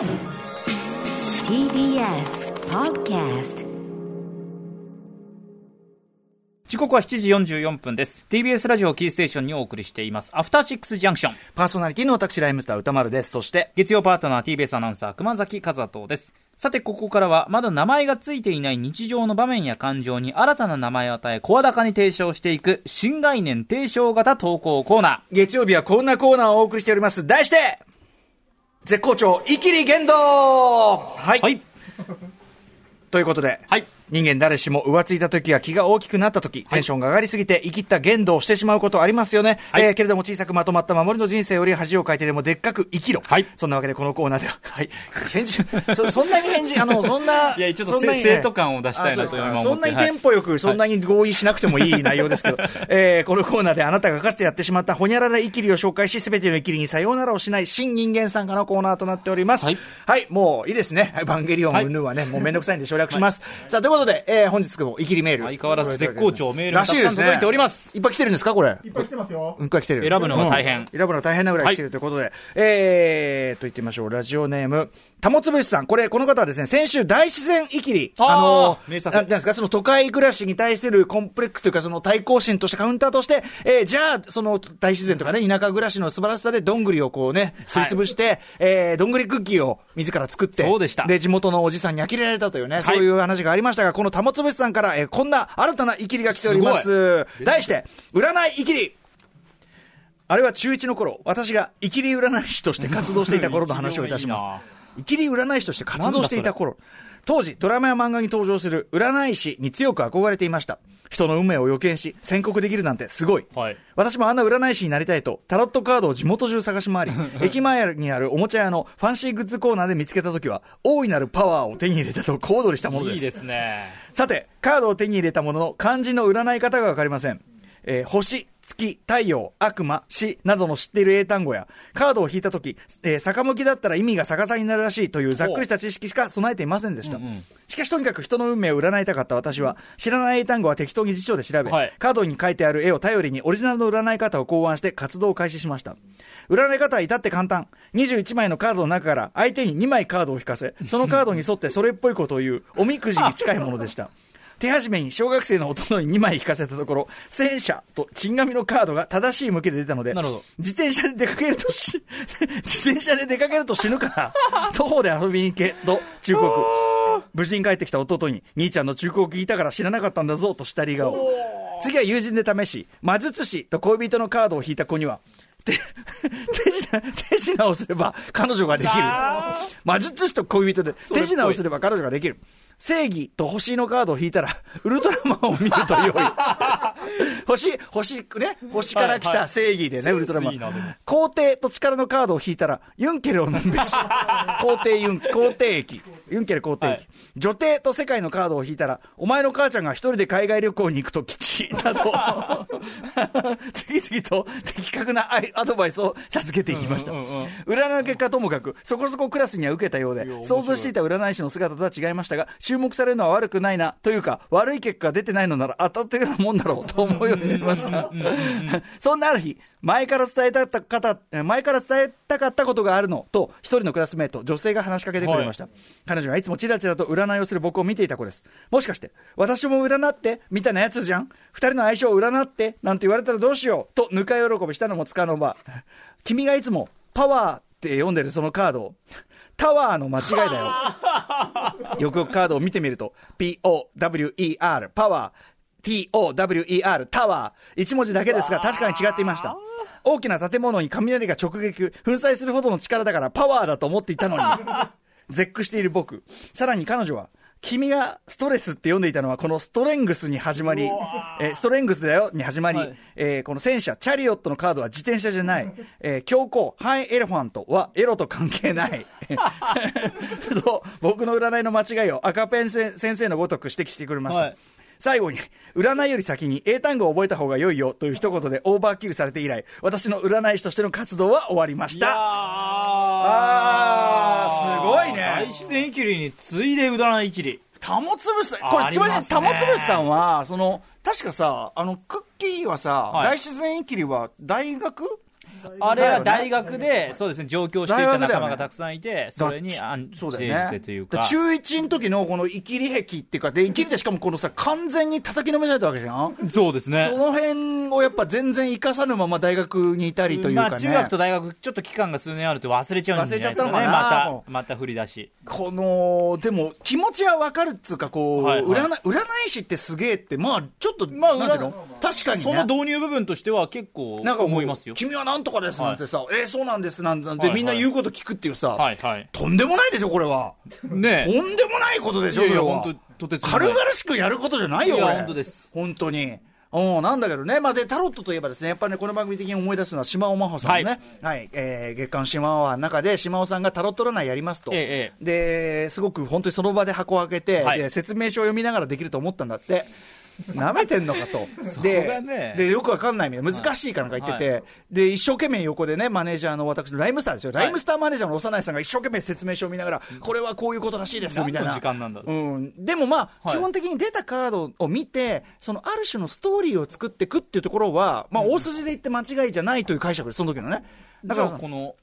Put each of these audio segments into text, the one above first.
TBS Podcast 時刻は7時44分です。TBS ラジオキーステーションにお送りしています。アフターシックスジャンクション。パーソナリティの私、ライムスター歌丸です。そして、月曜パートナー TBS アナウンサー熊崎和人です。さて、ここからは、まだ名前がついていない日常の場面や感情に新たな名前を与え、声高に提唱していく、新概念提唱型投稿コーナ月曜日はこんなコーナーをお送りしております。題して、絶好調、イキリ言動はい。ー。はい。ということで、はい。人間誰しも浮ついた時や気が大きくなった時、テンションが上がりすぎて生きった言動をしてしまうことありますよね。はい。えーけれども小さくまとまった守りの人生より恥をかいてでもでっかく生きろ。はい。そんなわけでこのコーナーでは、はい。返事、そそんなに返事、あの、そんな、いやちょっとそんなにせ生徒感を出したいなと今そんなにテンポよく、そんなに合意しなくてもいい内容ですけど、えーこのコーナーであなたがかつてやってしまったほにゃらら生きりを紹介し、すべての生きりにさようならをしない新人間参加のコーナーとなっております。はい。はい、もういいですね。エヴァンゲリオンはい。云々はね、もうめんどくさいんで省略します。さあ、とい。うことで、えー本日も生きりメール。相変わらず絶好調メールがたくさん届いておりますいっぱい来てるんですか、これ？いっぱい来てますよ。いっぱい来てる。選ぶのが大変うん選ぶのが大変なぐらい来てるということで、えー、と言ってみましょう。ラジオネーム、たもつぶしさん。これ、この方はですね、先週大自然生きり。あーの名作ななんですか、その都会暮らしに対するコンプレックスというか、その対抗心としてカウンターとして、えー、じゃあ、その大自然とかね、田舎暮らしの素晴らしさでどんぐりをこうね、すりつぶして、えー、どんぐりクッキーを自ら作って、そうでしたで、地元のおじさんに呆れられたというね、そういう話がありましたが、このたもつぶしさんから、えー、こんな新たな生きりが来ております。題して、占い生きり。あれは中1の頃、私が生きり占い師として活動していた頃の 話をいたします。生きり占い師として活動していた頃、当時ドラマや漫画に登場する占い師に強く憧れていました。人の運命を予見し、宣告できるなんてすごい。はい私もあんな占い師になりたいと、タロットカードを地元中探し回り、駅前にあるおもちゃ屋のファンシーグッズコーナーで見つけた時は、大いなるパワーを手に入れたと小躍りしたものです。いいですね。さて、カードを手に入れたものの、漢字の占い方がわかりません。えー星、月、太陽、悪魔、死などの知っている英単語や、カードを引いたとき、えー逆向きだったら意味が逆さになるらしいというざっくりした知識しか備えていませんでした。しかしとにかく人の運命を占いたかった私は、知らない英単語は適当に辞書で調べ、はいカードに書いてある絵を頼りにオリジナルの占い方を考案して活動を開始しました。占い方は至って簡単。21枚のカードの中から相手に2枚カードを引かせ、そのカードに沿ってそれっぽいことを言う、おみくじに近いものでした。手始めに小学生の大人に2枚引かせたところ、戦車とチン紙のカードが正しい向きで出たので、自転車で出かけるとし、自転車で出かけると死ぬから、徒歩で遊びに行けと忠告。無事に帰ってきた弟に、兄ちゃんの忠告を聞いたから知らなかったんだぞとしたり顔。次は友人で試し、魔術師と恋人のカードを引いた子には、手、手品、手品をすれば彼女ができる。魔術師と恋人で手品をすれば彼女ができる。正義と星のカードを引いたら、ウルトラマンを見ると良い。星、星、ね、星から来た正義でね、ウルトラマン。皇帝と力のカードを引いたら、ユンケルを飲むべし。皇帝ユン、皇帝駅。ユンケル皇帝女帝と世界のカードを引いたら、お前の母ちゃんが一人で海外旅行に行くと吉。など、次々と的確なアドバイスを授けていきました。占いの結果ともかく、そこそこクラスには受けたようで、想像していた占い師の姿とは違いましたが、注目されるのは悪くないな、というか、悪い結果が出てないのなら当たってるようなもんだろう、と思うようになりました。そんなある日、前から伝えたかった前から伝えたかったことがあるの、と、一人のクラスメート、女性が話しかけてくれました。彼女はいつもチラチラと占いをする僕を見ていた子です。もしかして、私も占って、みたいなやつじゃん？二人の相性を占って、なんて言われたらどうしよう、と、ぬか喜びしたのもつかの間。君がいつも、パワーって読んでるそのカードを、タワーの間違いだよ。よ くよくカードを見てみると、P-O-W-E-R、パワー、T-O-W-E-R、タワー。一文字だけですが、確かに違っていました。大きな建物に雷が直撃、粉砕するほどの力だからパワーだと思っていたのに、絶句している僕。さらに彼女は、君がストレスって読んでいたのは、このストレングスに始まり、えーストレングスだよに始まり、はいえーこの戦車、チャリオットのカードは自転車じゃない、えー強行、ハイエレファントはエロと関係ない。と僕の占いの間違いを赤ペンせ先生のごとく指摘してくれました。はい最後に、占いより先に英単語を覚えた方が良いよという一言でオーバーキルされて以来、私の占い師としての活動は終わりました。あーすごいね。大自然生きりに次いで占い生きり。たもつぶしさこれ、ちなみに、ありますね。たもつぶしさんは、その、確かさ、あの、クッキーはさ、はい。大自然生きりは大学？あれは大学で、そうですね、上京していた仲間がたくさんいて、それにだ安そうだ定してというか。だ中1の時のこの生きり壁っていうかで生きりでしかもこのさ完全に叩きのめされたわけじゃん？そうですね。そ。の辺をやっぱ全然生かさぬまま大学にいたりというかね、まあ、中学と大学、ちょっと期間が数年あると忘れちゃうんじゃないですかね、忘れちゃったのかな？また、また振り出し。このでも気持ちは分かるっつうかこう、はいはい。占い占い師ってすげえってまあちょっと、まあなんていうの？確かにね。その導入部分としては結構なんか思いますよ。君はなんとかですなんてさ、えーそうなんですなんて、はいはい。みんな言うこと聞くっていうさ、はいはい。とんでもないでしょこれは。ねとんでもないことでしょそれは。軽々しくやることじゃないよこれ本当です。本当に。うん、なんだけどね、まあ、でタロットといえばですね、やっぱりね、この番組的に思い出すのは島尾真帆さんのね、はい、えー月刊島尾はの中で、島尾さんがタロット占いやりますと、え。で、すごく本当にその場で箱を開けて、はい。で説明書を読みながらできると思ったんだって。なめてんのかと。でがねで、よくわかんないみたいな、難しいかなんか言ってて、はで、一生懸命横でね、マネージャーの私のライムスターですよ。ライムスターマネージャーの幼いさんが一生懸命説明書を見ながら、これはこういうことらしいです、みたいな。時間なんだうん。でもまあ、はい基本的に出たカードを見て、そのある種のストーリーを作っていくっていうところは、まあ、大筋で言って間違いじゃないという解釈です、その時のね。だじからこの、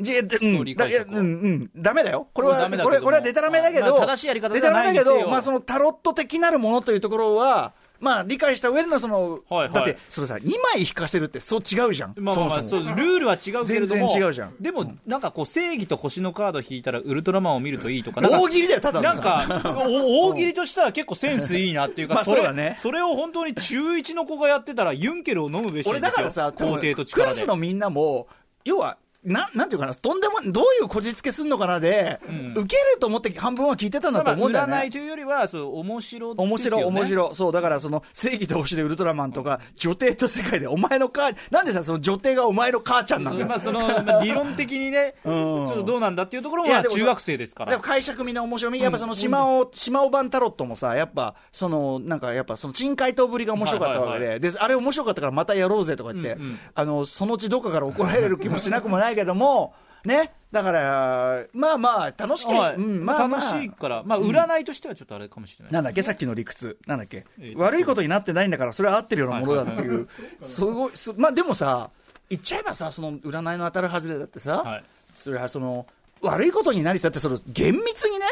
じゃ、うん、だうん、うん、ダメだよ。これは、これ、これはデタラメだけど、まあ正しいやり方デではないタラメだけど、まあ、そのタロット的なるものというところは、まあ、理解した上でのその、はいはいだって、それさ、2枚引かせるってそう違うじゃん。まあまあまあ、そもそもルールは違うけれども、全然違うじゃんでも、なんかこう、正義と星のカード引いたら、ウルトラマンを見るといいとか、か大喜利だよ、ただのなんさか、お大喜利としたら結構センスいいなっていうか、まあそれそうだねそれを本当に中1の子がやってたら、ユンケルを飲むべしですよ。俺だからさ、皇帝とク力で。ラスのみんなも、要は、ななんていうかな、とんでも、どういうこじつけすんのかなで、ん受けると思って半分は聞いてたんだとまあ思うんだよね。占いというよりは、そう、面白ですよね。面白い、面白い。そう、だからその、正義と星でウルトラマンとか、女帝と世界で、お前の母、なんでさ、その女帝がお前の母ちゃんなんだまあ、その、まあ理論的にね、ち うんょっとどうなんだっていうところは、中学生ですからでも。解釈みんな面白み、やっぱその島尾、島尾版タロットもさ、やっぱ、その、なんかやっぱその珍回答ぶりが面白かったわけで、はいで、あれ面白かったからまたやろうぜとか言って、うんうんあの、そのうちどっかから怒られる気もしなくもないけども、ね、だから、まあまあ、楽しい。うん、まあまあ、楽しいから、まあ、占いとしてはちょっとあれかもしれない。なんだっけ、さっきの理屈、なんだっけ。え、悪いことになってないんだから、それは合ってるようなものだっていう、すごい、すまあでもさ、言っちゃえばさ、その占いの当たる外れだってさ、はい。それはその、悪いことになりさって、その厳密にね、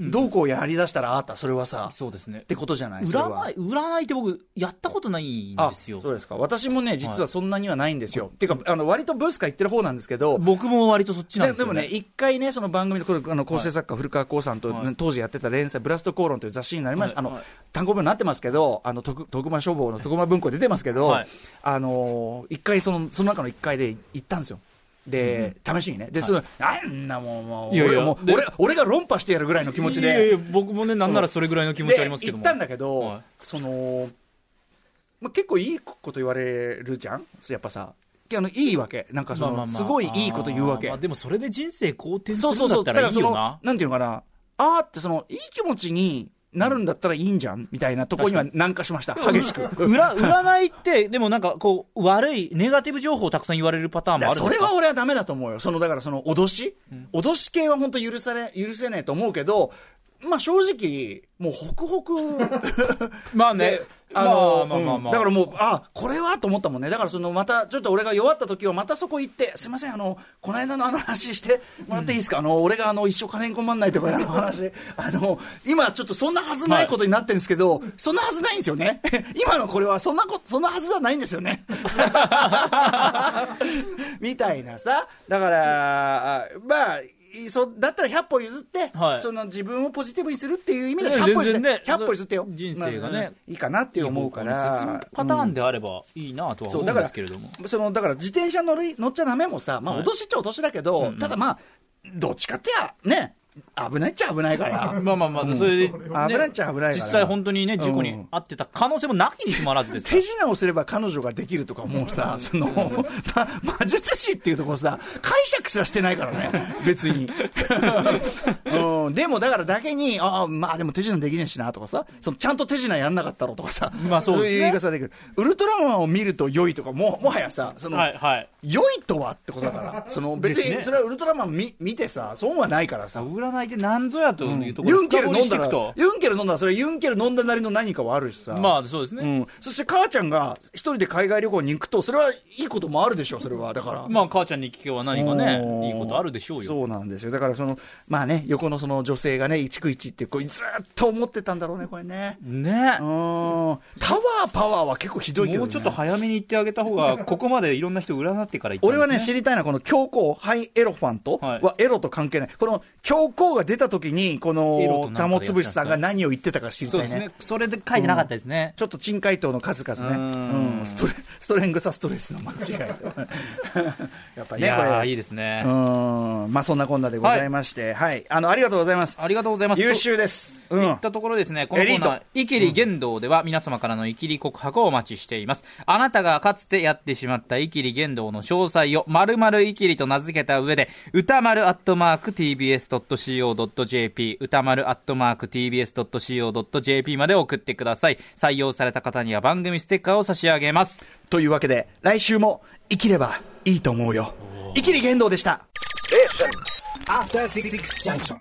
どうこうやりだしたらあった、それはさ、そうですね。っ。てことじゃない、占い、占いって僕、やったことないんあですよ。そうですか、私もね、実はそんなにはないんですよ。っていうか、あの割とブースカ行ってる方なんですけど、僕も割とそっちなんですよ、ね。ででもね、一回ね、その番組のこれあの構成作家、古川光さんと、はい。当時やってた連載、ブラスト口論という雑誌になりました、あのはい。はい単行本になってますけど、あの徳徳間書房の徳間文庫で出てますけど、はい。あの一回その、その中の一回で行ったんですよ。で、試しにね。で、その、あんなもん、もう、いやいや俺もうで俺、俺が論破してやるぐらいの気持ちで。いやいや僕もね、なんならそれぐらいの気持ちありますけども。ったんだけど、はいその、まあ、結構いいこと言われるじゃん？やっぱさ。あのいいわけ。なんかその、まあまあまあすごいいいこと言うわけあーまあ。でもそれで人生好転すそうそうそう。るんだったらいいよな。なんていうのかな。あーってその、いい気持ちになるんだったらいいんじゃん？みたいなところには軟化しました。激しく。裏占いって、でもなんかこう、悪い、ネガティブ情報をたくさん言われるパターンもあるそれは俺はダメだと思うよ。その、だからその、脅し、脅し系は本当許され、許せねえと思うけど、まあ正直、もうホクホク。まあねで、あの、まあまあまあだからもう、あ、これはと思ったもんね。だからその、また、ちょっと俺が弱った時は、またそこ行って、すいません、あの、この間のあの話してもらっていいですか、あの、俺があの、一生金に困んないとかいう話、あの、今ちょっとそんなはずないことになってるんですけど、そんなはずないんですよね。今のこれは、そんなこと、そんなはずじゃないんですよね。みたいなさ。だから、あまあ、いそだったら100歩譲って、はいその自分をポジティブにするっていう意味でね100歩譲って、ね100歩譲ってよ。人生がねまあいいかなって思うから。進むパターンであればいいなとは思うんですけれども。そのだから自転車乗り乗っちゃダメもさ、まあ、はい脅しっちゃ脅しだけど、うんうんただまあ、どっちかってや、ね、危ないっちゃ危ないから。まあまあまあ、それで、ね危ないっちゃ危ないから。実際本当にね、事故に遭ってた可能性もなきにしもあらずです手品をすれば彼女ができるとかもうさ、その、ま、魔術師っていうところさ、解釈すらしてないからね、別に。うん、でもだからだけに、ああ、まあでも手品できねえしなとかさ、そのちゃんと手品やんなかったろとかさ、まあそうですね。いう言い方できる。ウルトラマンを見ると良いとか、ももはやさ、その、はいはい。良いとはってことだから、その別にそれはウルトラマン見見てさ、損はないからさ。占占い何ぞやというとこユンろを深掘りケル飲んだらユンケル飲んだら、それユンケル飲んだなりの何かはあるしさ。まあそうですね、うん、そして母ちゃんが一人で海外旅行に行くと、それはいいこともあるでしょ、それは。だから。まあ母ちゃんに聞けば何かねうんいいことあるでしょうよそうなんですよ。だからその、まあね、横のその女性がね、一区一ってこうずっと思ってたんだろうね、これね。ねうん。タワーパワーは結構ひどいけど、ね。もうちょっと早めに言ってあげた方がここまでいろんな人占ってから言ったんです俺はね、知りたいのは、この教皇、ハイエロファントはいはエロと関係ない。この教皇が出た時に、この、なんかで玉つぶしさんが何を言ってたか知りたいね。そうですねそれで書いてなかったですね、ちょっと珍回答の数々ね。ううんん。ストレ ストレングサストレスの間違い。やっぱいね、これ。いいですね、うん。まあそんなこんなでございまして、はい。あの、ありがとうございます。ありがとうございます優秀です。うといんっ。たところですね、このコーナーイキリ言動では皆様からのイキリ告白をお待ちしています。あなたがかつてやってしまったイキリ言動の詳細を〇〇イキリと名付けた上で、歌丸アットマーク tbs.co.jp、歌丸アットマーク tbs.co.jp まで送ってください。採用された方には番組ステッカーを差し上げます。というわけで、来週も生きればいいと思うよ。生きり言動でした。After Six Junction.